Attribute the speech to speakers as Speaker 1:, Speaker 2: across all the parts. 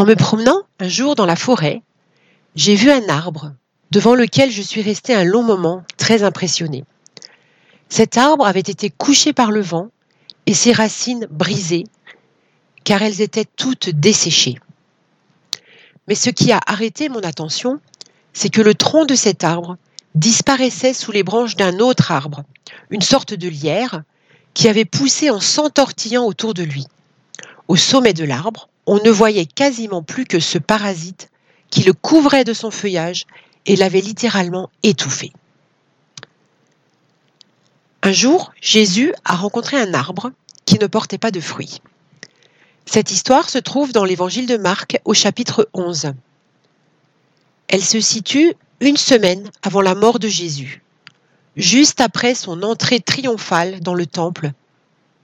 Speaker 1: En me promenant un jour dans la forêt, j'ai vu un arbre devant lequel je suis resté un long moment très impressionné. Cet arbre avait été couché par le vent et ses racines brisées, car elles étaient toutes desséchées. Mais ce qui a arrêté mon attention, c'est que le tronc de cet arbre disparaissait sous les branches d'un autre arbre, une sorte de lierre, qui avait poussé en s'entortillant autour de lui. Au sommet de l'arbre, on ne voyait quasiment plus que ce parasite qui le couvrait de son feuillage et l'avait littéralement étouffé. Un jour, Jésus a rencontré un arbre qui ne portait pas de fruits. Cette histoire se trouve dans l'évangile de Marc au chapitre 11. Elle se situe une semaine avant la mort de Jésus, juste après son entrée triomphale dans le temple,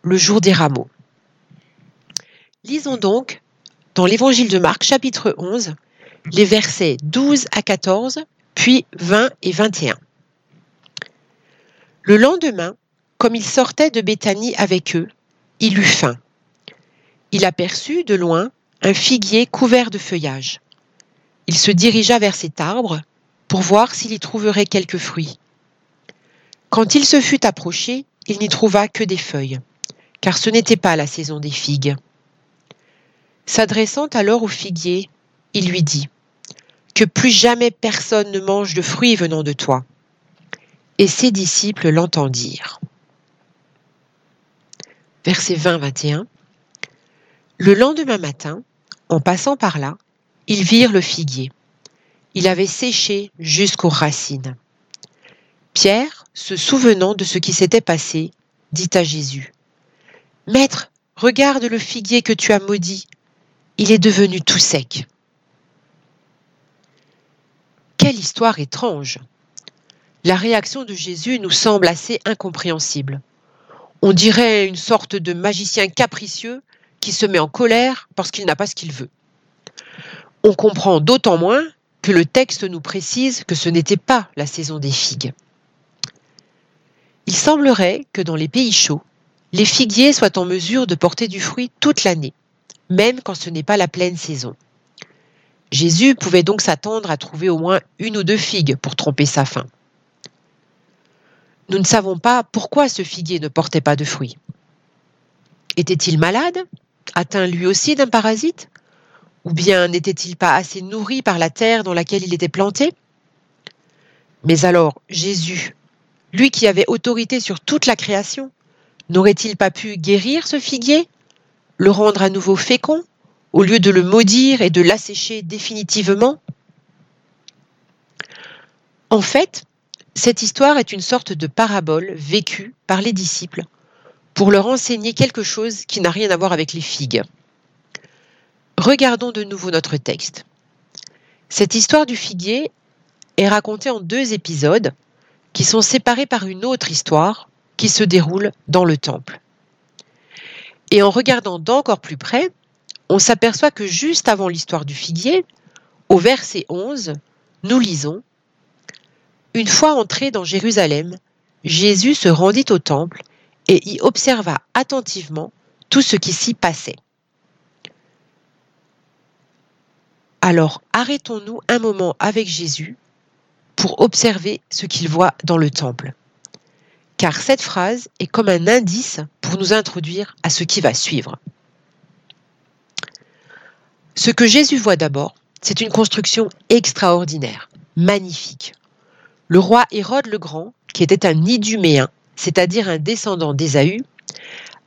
Speaker 1: le jour des rameaux. Lisons donc dans l'évangile de Marc chapitre 11 les versets 12 à 14, puis 20 et 21. Le lendemain, comme il sortait de Béthanie avec eux, il eut faim. Il aperçut de loin un figuier couvert de feuillage. Il se dirigea vers cet arbre pour voir s'il y trouverait quelques fruits. Quand il se fut approché, il n'y trouva que des feuilles, car ce n'était pas la saison des figues. S'adressant alors au figuier, il lui dit Que plus jamais personne ne mange de fruits venant de toi et ses disciples l'entendirent. Verset 20-21. Le lendemain matin, en passant par là, ils virent le figuier. Il avait séché jusqu'aux racines. Pierre, se souvenant de ce qui s'était passé, dit à Jésus, Maître, regarde le figuier que tu as maudit, il est devenu tout sec. Quelle histoire étrange la réaction de Jésus nous semble assez incompréhensible. On dirait une sorte de magicien capricieux qui se met en colère parce qu'il n'a pas ce qu'il veut. On comprend d'autant moins que le texte nous précise que ce n'était pas la saison des figues. Il semblerait que dans les pays chauds, les figuiers soient en mesure de porter du fruit toute l'année, même quand ce n'est pas la pleine saison. Jésus pouvait donc s'attendre à trouver au moins une ou deux figues pour tromper sa faim. Nous ne savons pas pourquoi ce figuier ne portait pas de fruits. Était-il malade? Atteint lui aussi d'un parasite? Ou bien n'était-il pas assez nourri par la terre dans laquelle il était planté? Mais alors, Jésus, lui qui avait autorité sur toute la création, n'aurait-il pas pu guérir ce figuier? Le rendre à nouveau fécond au lieu de le maudire et de l'assécher définitivement? En fait, cette histoire est une sorte de parabole vécue par les disciples pour leur enseigner quelque chose qui n'a rien à voir avec les figues. Regardons de nouveau notre texte. Cette histoire du figuier est racontée en deux épisodes qui sont séparés par une autre histoire qui se déroule dans le temple. Et en regardant d'encore plus près, on s'aperçoit que juste avant l'histoire du figuier, au verset 11, nous lisons une fois entré dans Jérusalem, Jésus se rendit au temple et y observa attentivement tout ce qui s'y passait. Alors arrêtons-nous un moment avec Jésus pour observer ce qu'il voit dans le temple. Car cette phrase est comme un indice pour nous introduire à ce qui va suivre. Ce que Jésus voit d'abord, c'est une construction extraordinaire, magnifique, le roi Hérode le Grand, qui était un Iduméen, c'est-à-dire un descendant d'Ésaü,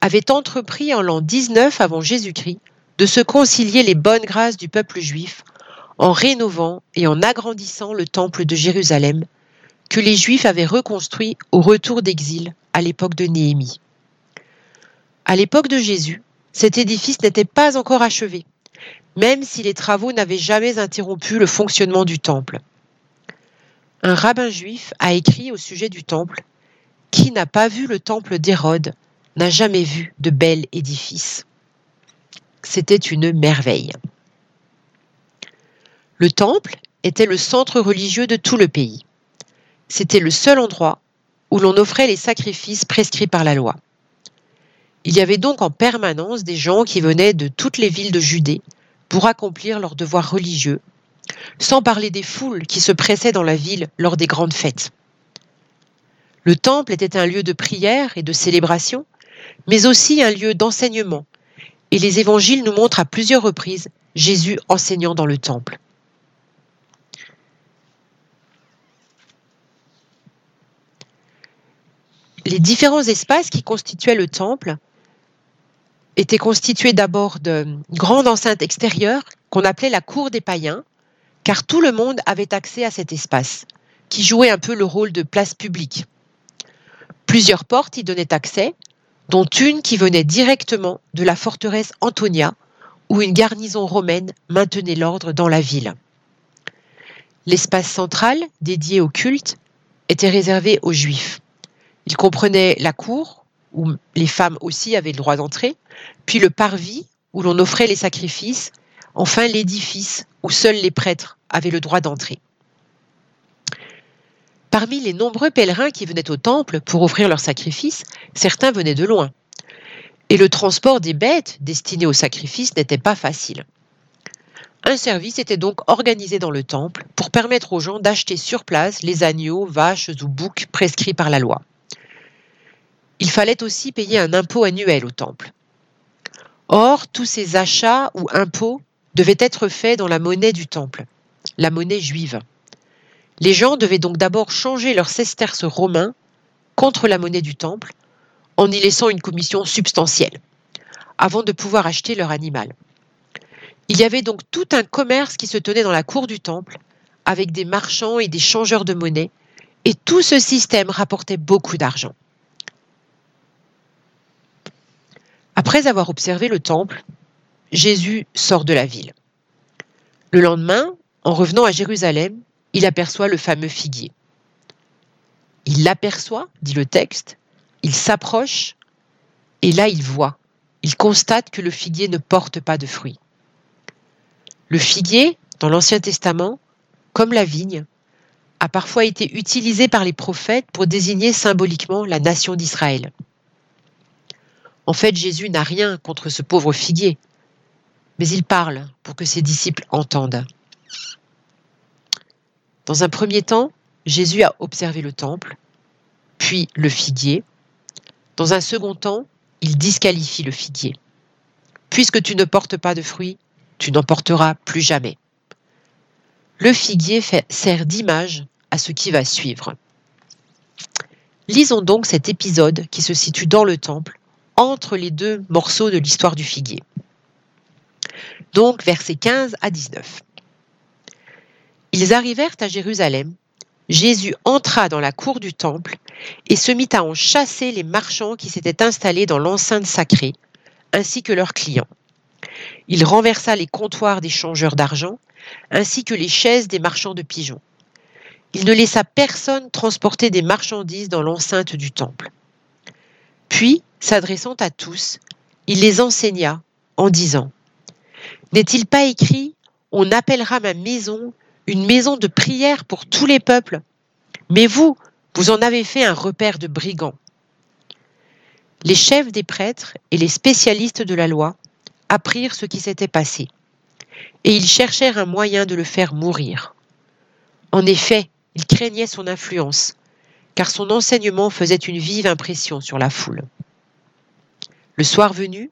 Speaker 1: avait entrepris en l'an 19 avant Jésus-Christ de se concilier les bonnes grâces du peuple juif en rénovant et en agrandissant le temple de Jérusalem que les Juifs avaient reconstruit au retour d'exil à l'époque de Néhémie. À l'époque de Jésus, cet édifice n'était pas encore achevé, même si les travaux n'avaient jamais interrompu le fonctionnement du temple. Un rabbin juif a écrit au sujet du temple Qui n'a pas vu le temple d'Hérode n'a jamais vu de bel édifice. C'était une merveille. Le temple était le centre religieux de tout le pays. C'était le seul endroit où l'on offrait les sacrifices prescrits par la loi. Il y avait donc en permanence des gens qui venaient de toutes les villes de Judée pour accomplir leurs devoirs religieux, sans parler des foules qui se pressaient dans la ville lors des grandes fêtes. Le temple était un lieu de prière et de célébration, mais aussi un lieu d'enseignement, et les évangiles nous montrent à plusieurs reprises Jésus enseignant dans le temple. Les différents espaces qui constituaient le temple étaient constitués d'abord de grandes enceintes extérieures qu'on appelait la cour des païens, car tout le monde avait accès à cet espace, qui jouait un peu le rôle de place publique. Plusieurs portes y donnaient accès, dont une qui venait directement de la forteresse Antonia, où une garnison romaine maintenait l'ordre dans la ville. L'espace central, dédié au culte, était réservé aux Juifs. Il comprenait la cour, où les femmes aussi avaient le droit d'entrer, puis le parvis, où l'on offrait les sacrifices, enfin l'édifice, où seuls les prêtres avaient le droit d'entrer. Parmi les nombreux pèlerins qui venaient au temple pour offrir leurs sacrifices, certains venaient de loin. Et le transport des bêtes destinées au sacrifice n'était pas facile. Un service était donc organisé dans le temple pour permettre aux gens d'acheter sur place les agneaux, vaches ou boucs prescrits par la loi. Il fallait aussi payer un impôt annuel au temple. Or, tous ces achats ou impôts devaient être faits dans la monnaie du temple, la monnaie juive. Les gens devaient donc d'abord changer leurs sesterces romains contre la monnaie du temple, en y laissant une commission substantielle, avant de pouvoir acheter leur animal. Il y avait donc tout un commerce qui se tenait dans la cour du temple, avec des marchands et des changeurs de monnaie, et tout ce système rapportait beaucoup d'argent. Après avoir observé le temple, Jésus sort de la ville. Le lendemain, en revenant à Jérusalem, il aperçoit le fameux figuier. Il l'aperçoit, dit le texte, il s'approche, et là il voit, il constate que le figuier ne porte pas de fruits. Le figuier, dans l'Ancien Testament, comme la vigne, a parfois été utilisé par les prophètes pour désigner symboliquement la nation d'Israël. En fait, Jésus n'a rien contre ce pauvre figuier, mais il parle pour que ses disciples entendent. Dans un premier temps, Jésus a observé le temple, puis le figuier. Dans un second temps, il disqualifie le figuier. Puisque tu ne portes pas de fruits, tu n'en porteras plus jamais. Le figuier sert d'image à ce qui va suivre. Lisons donc cet épisode qui se situe dans le temple, entre les deux morceaux de l'histoire du figuier. Donc versets 15 à 19. Ils arrivèrent à Jérusalem. Jésus entra dans la cour du temple et se mit à en chasser les marchands qui s'étaient installés dans l'enceinte sacrée, ainsi que leurs clients. Il renversa les comptoirs des changeurs d'argent, ainsi que les chaises des marchands de pigeons. Il ne laissa personne transporter des marchandises dans l'enceinte du temple. Puis, s'adressant à tous, il les enseigna en disant N'est-il pas écrit On appellera ma maison une maison de prière pour tous les peuples. Mais vous, vous en avez fait un repère de brigands. Les chefs des prêtres et les spécialistes de la loi apprirent ce qui s'était passé, et ils cherchèrent un moyen de le faire mourir. En effet, ils craignaient son influence, car son enseignement faisait une vive impression sur la foule. Le soir venu,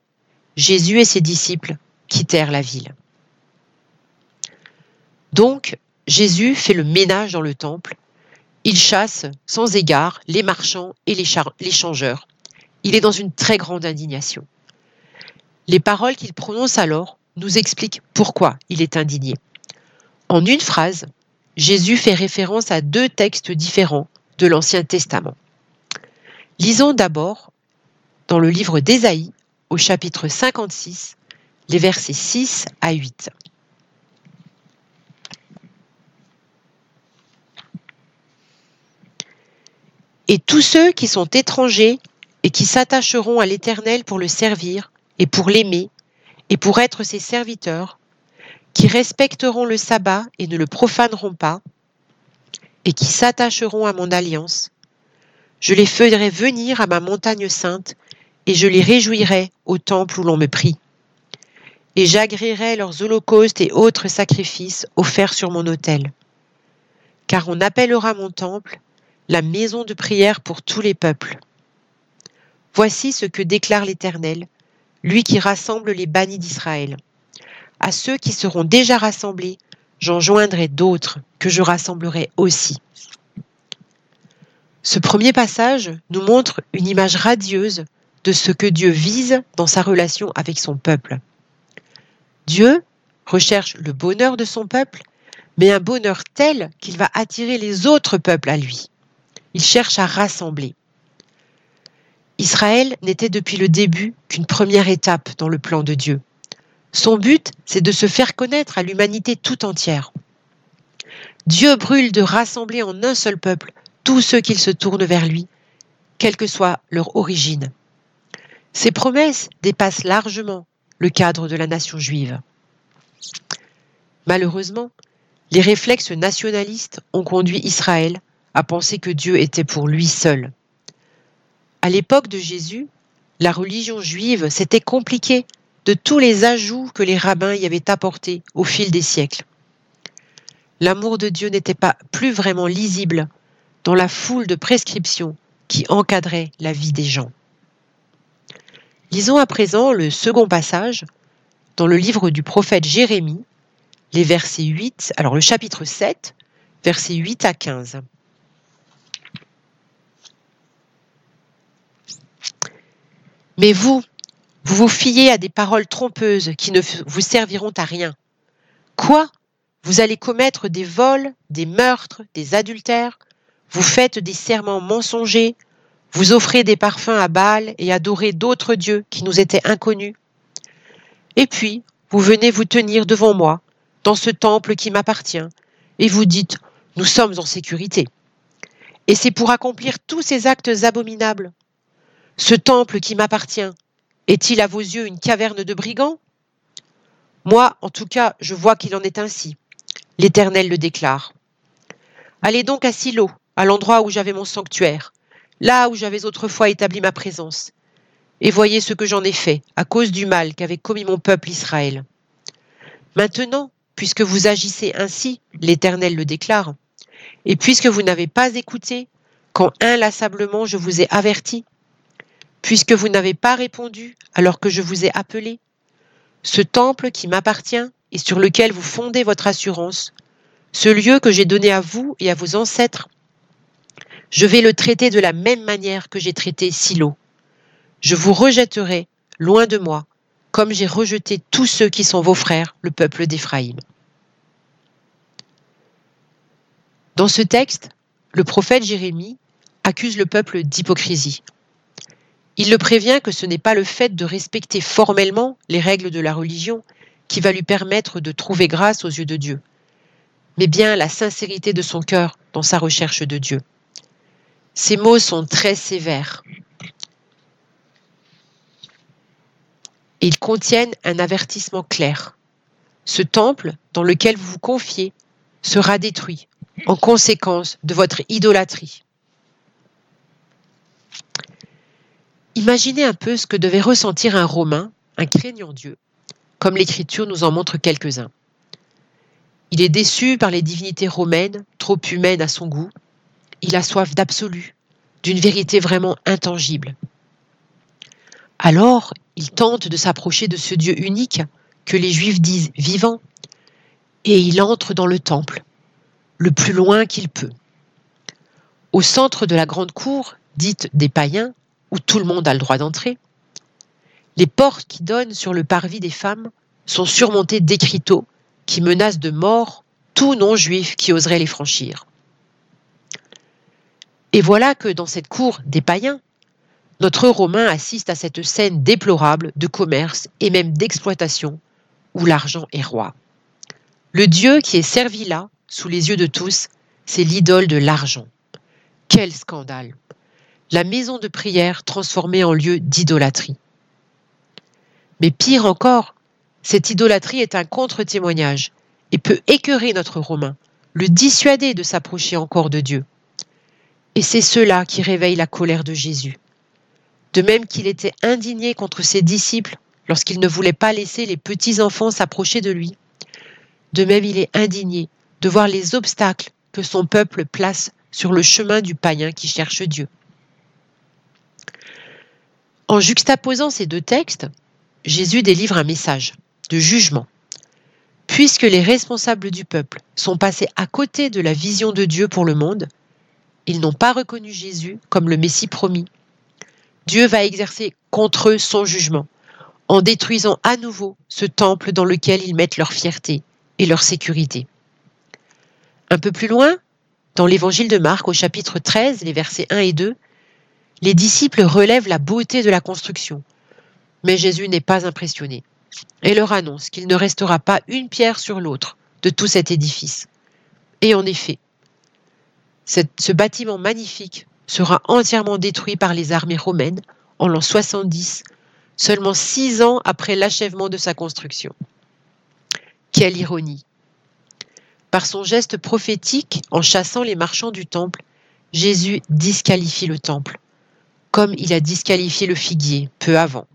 Speaker 1: Jésus et ses disciples quittèrent la ville. Donc, Jésus fait le ménage dans le temple. Il chasse sans égard les marchands et les, changeurs. Il est dans une très grande indignation. Les paroles qu'il prononce alors nous expliquent pourquoi il est indigné. En une phrase, Jésus fait référence à deux textes différents de l'Ancien Testament. Lisons d'abord dans le livre d'Ésaïe, au chapitre 56, les versets 6 à 8. Et tous ceux qui sont étrangers et qui s'attacheront à l'Éternel pour le servir et pour l'aimer et pour être ses serviteurs, qui respecteront le sabbat et ne le profaneront pas, et qui s'attacheront à mon alliance, je les ferai venir à ma montagne sainte, et je les réjouirai au temple où l'on me prie. et j'agréerai leurs holocaustes et autres sacrifices offerts sur mon autel. Car on appellera mon temple la maison de prière pour tous les peuples. Voici ce que déclare l'Éternel, lui qui rassemble les bannis d'Israël. À ceux qui seront déjà rassemblés, j'en joindrai d'autres que je rassemblerai aussi. Ce premier passage nous montre une image radieuse de ce que Dieu vise dans sa relation avec son peuple. Dieu recherche le bonheur de son peuple, mais un bonheur tel qu'il va attirer les autres peuples à lui. Il cherche à rassembler. Israël n'était depuis le début qu'une première étape dans le plan de Dieu. Son but, c'est de se faire connaître à l'humanité tout entière. Dieu brûle de rassembler en un seul peuple tous ceux qui se tournent vers lui, quelle que soit leur origine. Ces promesses dépassent largement le cadre de la nation juive. Malheureusement, les réflexes nationalistes ont conduit Israël à penser que Dieu était pour lui seul. À l'époque de Jésus, la religion juive s'était compliquée de tous les ajouts que les rabbins y avaient apportés au fil des siècles. L'amour de Dieu n'était pas plus vraiment lisible dans la foule de prescriptions qui encadraient la vie des gens. Lisons à présent le second passage dans le livre du prophète Jérémie, les versets 8, alors le chapitre 7, versets 8 à 15. Mais vous, vous vous fiez à des paroles trompeuses qui ne vous serviront à rien. Quoi? Vous allez commettre des vols, des meurtres, des adultères? Vous faites des serments mensongers? Vous offrez des parfums à Baal et adorez d'autres dieux qui nous étaient inconnus Et puis, vous venez vous tenir devant moi, dans ce temple qui m'appartient, et vous dites, nous sommes en sécurité. Et c'est pour accomplir tous ces actes abominables ce temple qui m'appartient, est-il à vos yeux une caverne de brigands? Moi, en tout cas, je vois qu'il en est ainsi. L'Éternel le déclare. Allez donc à Silo, à l'endroit où j'avais mon sanctuaire, là où j'avais autrefois établi ma présence, et voyez ce que j'en ai fait à cause du mal qu'avait commis mon peuple Israël. Maintenant, puisque vous agissez ainsi, l'Éternel le déclare, et puisque vous n'avez pas écouté, quand inlassablement je vous ai averti, puisque vous n'avez pas répondu alors que je vous ai appelé Ce temple qui m'appartient et sur lequel vous fondez votre assurance, ce lieu que j'ai donné à vous et à vos ancêtres, je vais le traiter de la même manière que j'ai traité Silo. Je vous rejetterai loin de moi, comme j'ai rejeté tous ceux qui sont vos frères, le peuple d'Éphraïm. Dans ce texte, le prophète Jérémie accuse le peuple d'hypocrisie. Il le prévient que ce n'est pas le fait de respecter formellement les règles de la religion qui va lui permettre de trouver grâce aux yeux de Dieu, mais bien la sincérité de son cœur dans sa recherche de Dieu. Ces mots sont très sévères. Ils contiennent un avertissement clair. Ce temple dans lequel vous vous confiez sera détruit en conséquence de votre idolâtrie. Imaginez un peu ce que devait ressentir un Romain, un craignant Dieu, comme l'Écriture nous en montre quelques-uns. Il est déçu par les divinités romaines, trop humaines à son goût. Il a soif d'absolu, d'une vérité vraiment intangible. Alors, il tente de s'approcher de ce Dieu unique que les Juifs disent vivant, et il entre dans le temple, le plus loin qu'il peut. Au centre de la grande cour, dite des païens, où tout le monde a le droit d'entrer. Les portes qui donnent sur le parvis des femmes sont surmontées d'écriteaux qui menacent de mort tout non-juif qui oserait les franchir. Et voilà que dans cette cour des païens, notre Romain assiste à cette scène déplorable de commerce et même d'exploitation où l'argent est roi. Le Dieu qui est servi là, sous les yeux de tous, c'est l'idole de l'argent. Quel scandale la maison de prière transformée en lieu d'idolâtrie. Mais pire encore, cette idolâtrie est un contre-témoignage et peut écœurer notre Romain, le dissuader de s'approcher encore de Dieu. Et c'est cela qui réveille la colère de Jésus. De même qu'il était indigné contre ses disciples lorsqu'il ne voulait pas laisser les petits enfants s'approcher de lui. De même, il est indigné de voir les obstacles que son peuple place sur le chemin du païen qui cherche Dieu. En juxtaposant ces deux textes, Jésus délivre un message de jugement. Puisque les responsables du peuple sont passés à côté de la vision de Dieu pour le monde, ils n'ont pas reconnu Jésus comme le Messie promis. Dieu va exercer contre eux son jugement, en détruisant à nouveau ce temple dans lequel ils mettent leur fierté et leur sécurité. Un peu plus loin, dans l'évangile de Marc au chapitre 13, les versets 1 et 2, les disciples relèvent la beauté de la construction. Mais Jésus n'est pas impressionné et leur annonce qu'il ne restera pas une pierre sur l'autre de tout cet édifice. Et en effet, ce bâtiment magnifique sera entièrement détruit par les armées romaines en l'an 70, seulement six ans après l'achèvement de sa construction. Quelle ironie Par son geste prophétique, en chassant les marchands du temple, Jésus disqualifie le temple, comme il a disqualifié le figuier peu avant.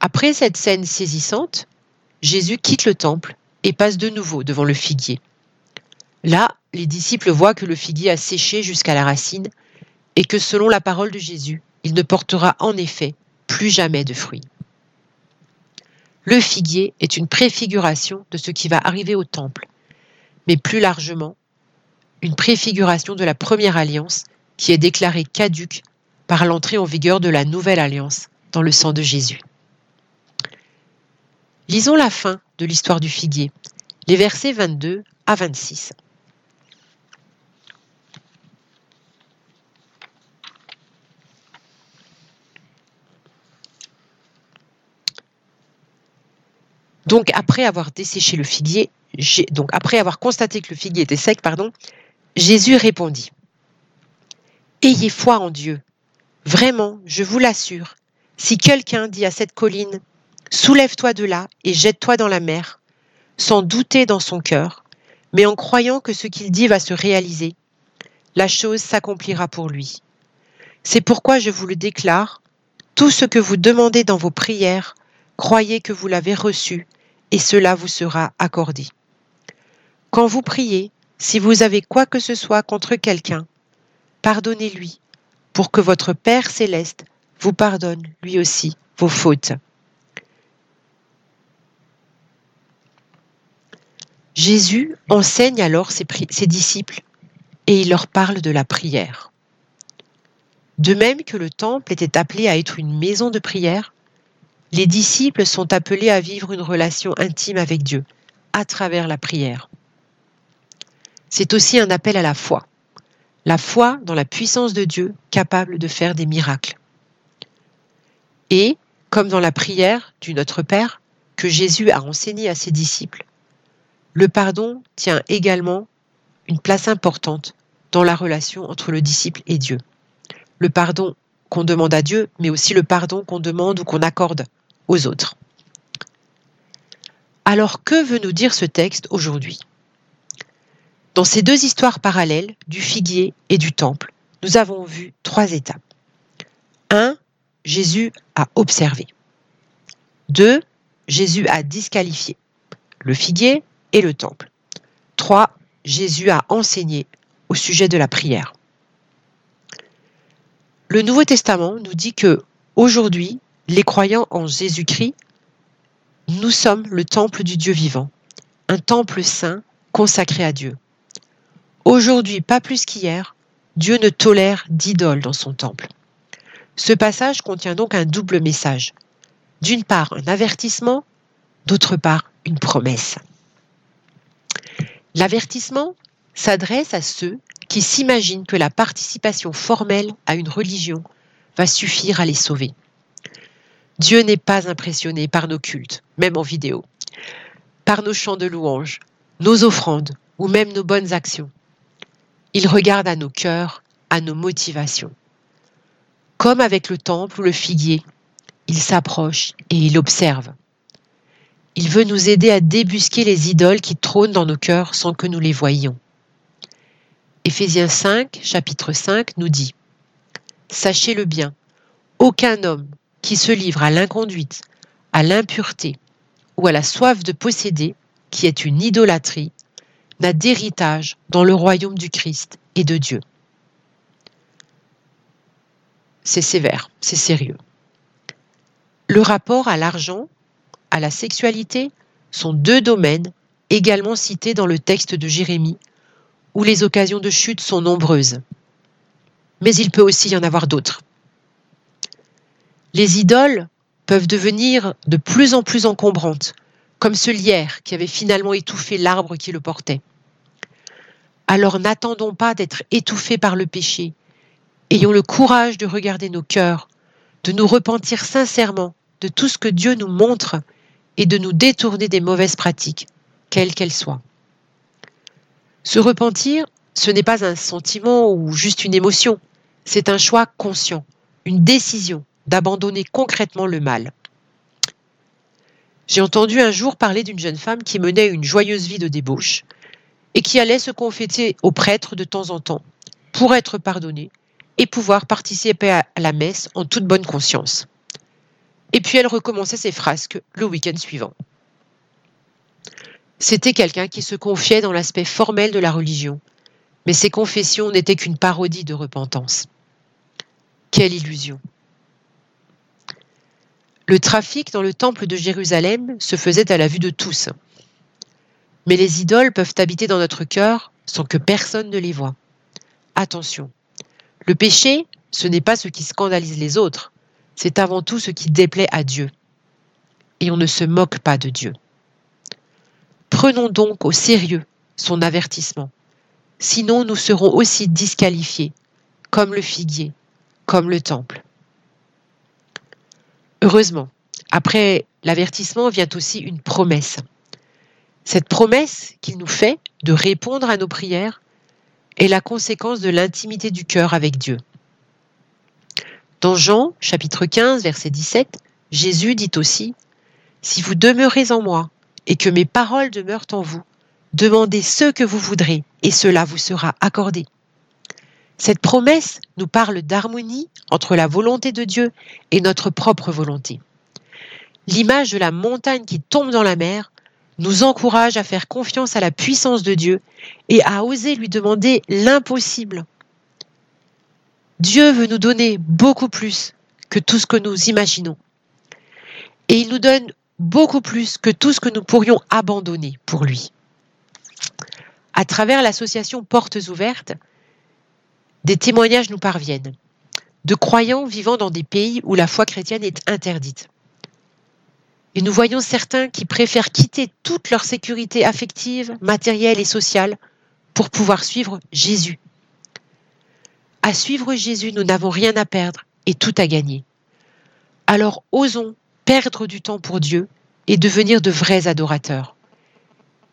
Speaker 1: Après cette scène saisissante, Jésus quitte le temple et passe de nouveau devant le figuier. Là, les disciples voient que le figuier a séché jusqu'à la racine et que selon la parole de Jésus, il ne portera en effet plus jamais de fruits. Le figuier est une préfiguration de ce qui va arriver au temple, mais plus largement, une préfiguration de la première alliance qui est déclarée caduque par l'entrée en vigueur de la nouvelle alliance dans le sang de Jésus. Lisons la fin de l'histoire du figuier, les versets 22 à 26. Donc après avoir desséché le figuier, donc après avoir constaté que le figuier était sec, pardon, Jésus répondit Ayez foi en Dieu. Vraiment, je vous l'assure, si quelqu'un dit à cette colline Soulève-toi de là et jette-toi dans la mer, sans douter dans son cœur, mais en croyant que ce qu'il dit va se réaliser, la chose s'accomplira pour lui. C'est pourquoi je vous le déclare, tout ce que vous demandez dans vos prières, croyez que vous l'avez reçu et cela vous sera accordé. Quand vous priez, si vous avez quoi que ce soit contre quelqu'un, pardonnez-lui, pour que votre Père céleste vous pardonne lui aussi vos fautes. Jésus enseigne alors ses, disciples et il leur parle de la prière. De même que le temple était appelé à être une maison de prière, les disciples sont appelés à vivre une relation intime avec Dieu à travers la prière. C'est aussi un appel à la foi. La foi dans la puissance de Dieu capable de faire des miracles. Et, comme dans la prière du Notre Père que Jésus a enseigné à ses disciples, le pardon tient également une place importante dans la relation entre le disciple et Dieu. Le pardon qu'on demande à Dieu, mais aussi le pardon qu'on demande ou qu'on accorde aux autres. Alors que veut nous dire ce texte aujourd'hui? Dans ces deux histoires parallèles, du figuier et du temple, nous avons vu trois étapes. 1. Jésus a observé. 2. Jésus a disqualifié le figuier et le temple. 3. Jésus a enseigné au sujet de la prière. Le Nouveau Testament nous dit que aujourd'hui, les croyants en Jésus-Christ, nous sommes le temple du Dieu vivant, un temple saint consacré à Dieu. Aujourd'hui, pas plus qu'hier, Dieu ne tolère d'idoles dans son temple. Ce passage contient donc un double message. D'une part, un avertissement, d'autre part, une promesse. L'avertissement s'adresse à ceux qui s'imaginent que la participation formelle à une religion va suffire à les sauver. Dieu n'est pas impressionné par nos cultes, même en vidéo, par nos chants de louange, nos offrandes ou même nos bonnes actions. Il regarde à nos cœurs, à nos motivations. Comme avec le temple ou le figuier, il s'approche et il observe. Il veut nous aider à débusquer les idoles qui trônent dans nos cœurs sans que nous les voyions. Éphésiens 5, chapitre 5 nous dit Sachez-le bien, aucun homme qui se livre à l'inconduite, à l'impureté ou à la soif de posséder, qui est une idolâtrie, n'a d'héritage dans le royaume du Christ et de Dieu. C'est sévère, c'est sérieux. Le rapport à l'argent, à la sexualité, sont deux domaines également cités dans le texte de Jérémie, où les occasions de chute sont nombreuses. Mais il peut aussi y en avoir d'autres. Les idoles peuvent devenir de plus en plus encombrantes, comme ce lierre qui avait finalement étouffé l'arbre qui le portait. Alors n'attendons pas d'être étouffés par le péché. Ayons le courage de regarder nos cœurs, de nous repentir sincèrement de tout ce que Dieu nous montre et de nous détourner des mauvaises pratiques, quelles qu'elles soient. Se repentir, ce n'est pas un sentiment ou juste une émotion, c'est un choix conscient, une décision d'abandonner concrètement le mal. J'ai entendu un jour parler d'une jeune femme qui menait une joyeuse vie de débauche et qui allait se conféter au prêtre de temps en temps pour être pardonnée et pouvoir participer à la messe en toute bonne conscience. Et puis elle recommençait ses frasques le week-end suivant. C'était quelqu'un qui se confiait dans l'aspect formel de la religion, mais ses confessions n'étaient qu'une parodie de repentance. Quelle illusion. Le trafic dans le temple de Jérusalem se faisait à la vue de tous. Mais les idoles peuvent habiter dans notre cœur sans que personne ne les voie. Attention, le péché, ce n'est pas ce qui scandalise les autres, c'est avant tout ce qui déplaît à Dieu. Et on ne se moque pas de Dieu. Prenons donc au sérieux son avertissement, sinon nous serons aussi disqualifiés, comme le figuier, comme le temple. Heureusement, après l'avertissement vient aussi une promesse. Cette promesse qu'il nous fait de répondre à nos prières est la conséquence de l'intimité du cœur avec Dieu. Dans Jean chapitre 15 verset 17, Jésus dit aussi, Si vous demeurez en moi et que mes paroles demeurent en vous, demandez ce que vous voudrez et cela vous sera accordé. Cette promesse nous parle d'harmonie entre la volonté de Dieu et notre propre volonté. L'image de la montagne qui tombe dans la mer nous encourage à faire confiance à la puissance de Dieu et à oser lui demander l'impossible. Dieu veut nous donner beaucoup plus que tout ce que nous imaginons. Et il nous donne beaucoup plus que tout ce que nous pourrions abandonner pour lui. À travers l'association Portes ouvertes, des témoignages nous parviennent de croyants vivant dans des pays où la foi chrétienne est interdite. Et nous voyons certains qui préfèrent quitter toute leur sécurité affective, matérielle et sociale pour pouvoir suivre Jésus. À suivre Jésus, nous n'avons rien à perdre et tout à gagner. Alors osons perdre du temps pour Dieu et devenir de vrais adorateurs.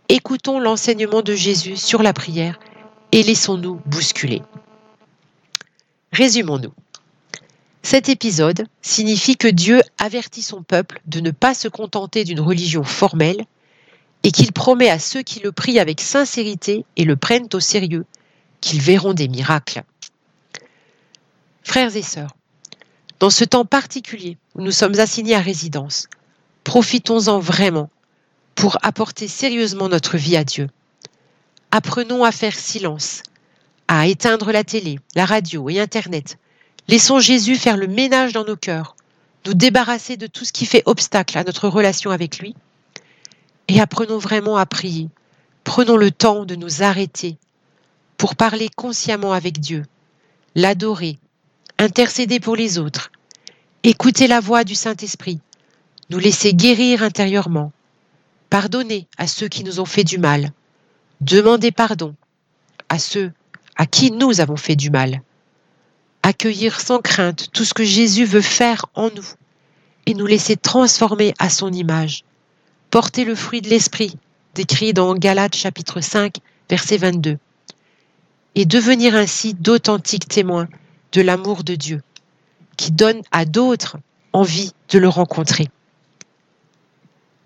Speaker 1: Écoutons l'enseignement de Jésus sur la prière et laissons-nous bousculer. Résumons-nous. Cet épisode signifie que Dieu avertit son peuple de ne pas se contenter d'une religion formelle et qu'il promet à ceux qui le prient avec sincérité et le prennent au sérieux qu'ils verront des miracles. Frères et sœurs, dans ce temps particulier où nous sommes assignés à résidence, profitons-en vraiment pour apporter sérieusement notre vie à Dieu. Apprenons à faire silence à éteindre la télé, la radio et Internet. Laissons Jésus faire le ménage dans nos cœurs, nous débarrasser de tout ce qui fait obstacle à notre relation avec lui, et apprenons vraiment à prier. Prenons le temps de nous arrêter pour parler consciemment avec Dieu, l'adorer, intercéder pour les autres, écouter la voix du Saint-Esprit, nous laisser guérir intérieurement, pardonner à ceux qui nous ont fait du mal, demander pardon à ceux à qui nous avons fait du mal. Accueillir sans crainte tout ce que Jésus veut faire en nous et nous laisser transformer à son image. Porter le fruit de l'Esprit, décrit dans Galates chapitre 5, verset 22. Et devenir ainsi d'authentiques témoins de l'amour de Dieu, qui donne à d'autres envie de le rencontrer.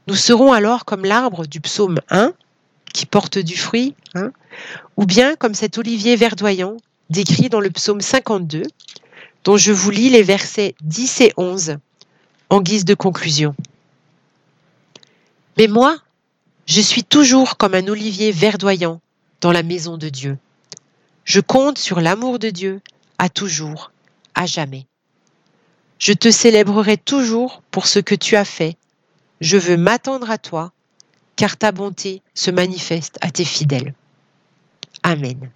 Speaker 1: Nous serons alors comme l'arbre du psaume 1, qui porte du fruit, hein, ou bien comme cet olivier verdoyant décrit dans le psaume 52, dont je vous lis les versets 10 et 11, en guise de conclusion. Mais moi, je suis toujours comme un olivier verdoyant dans la maison de Dieu. Je compte sur l'amour de Dieu à toujours, à jamais. Je te célébrerai toujours pour ce que tu as fait. Je veux m'attendre à toi, car ta bonté se manifeste à tes fidèles. Amen.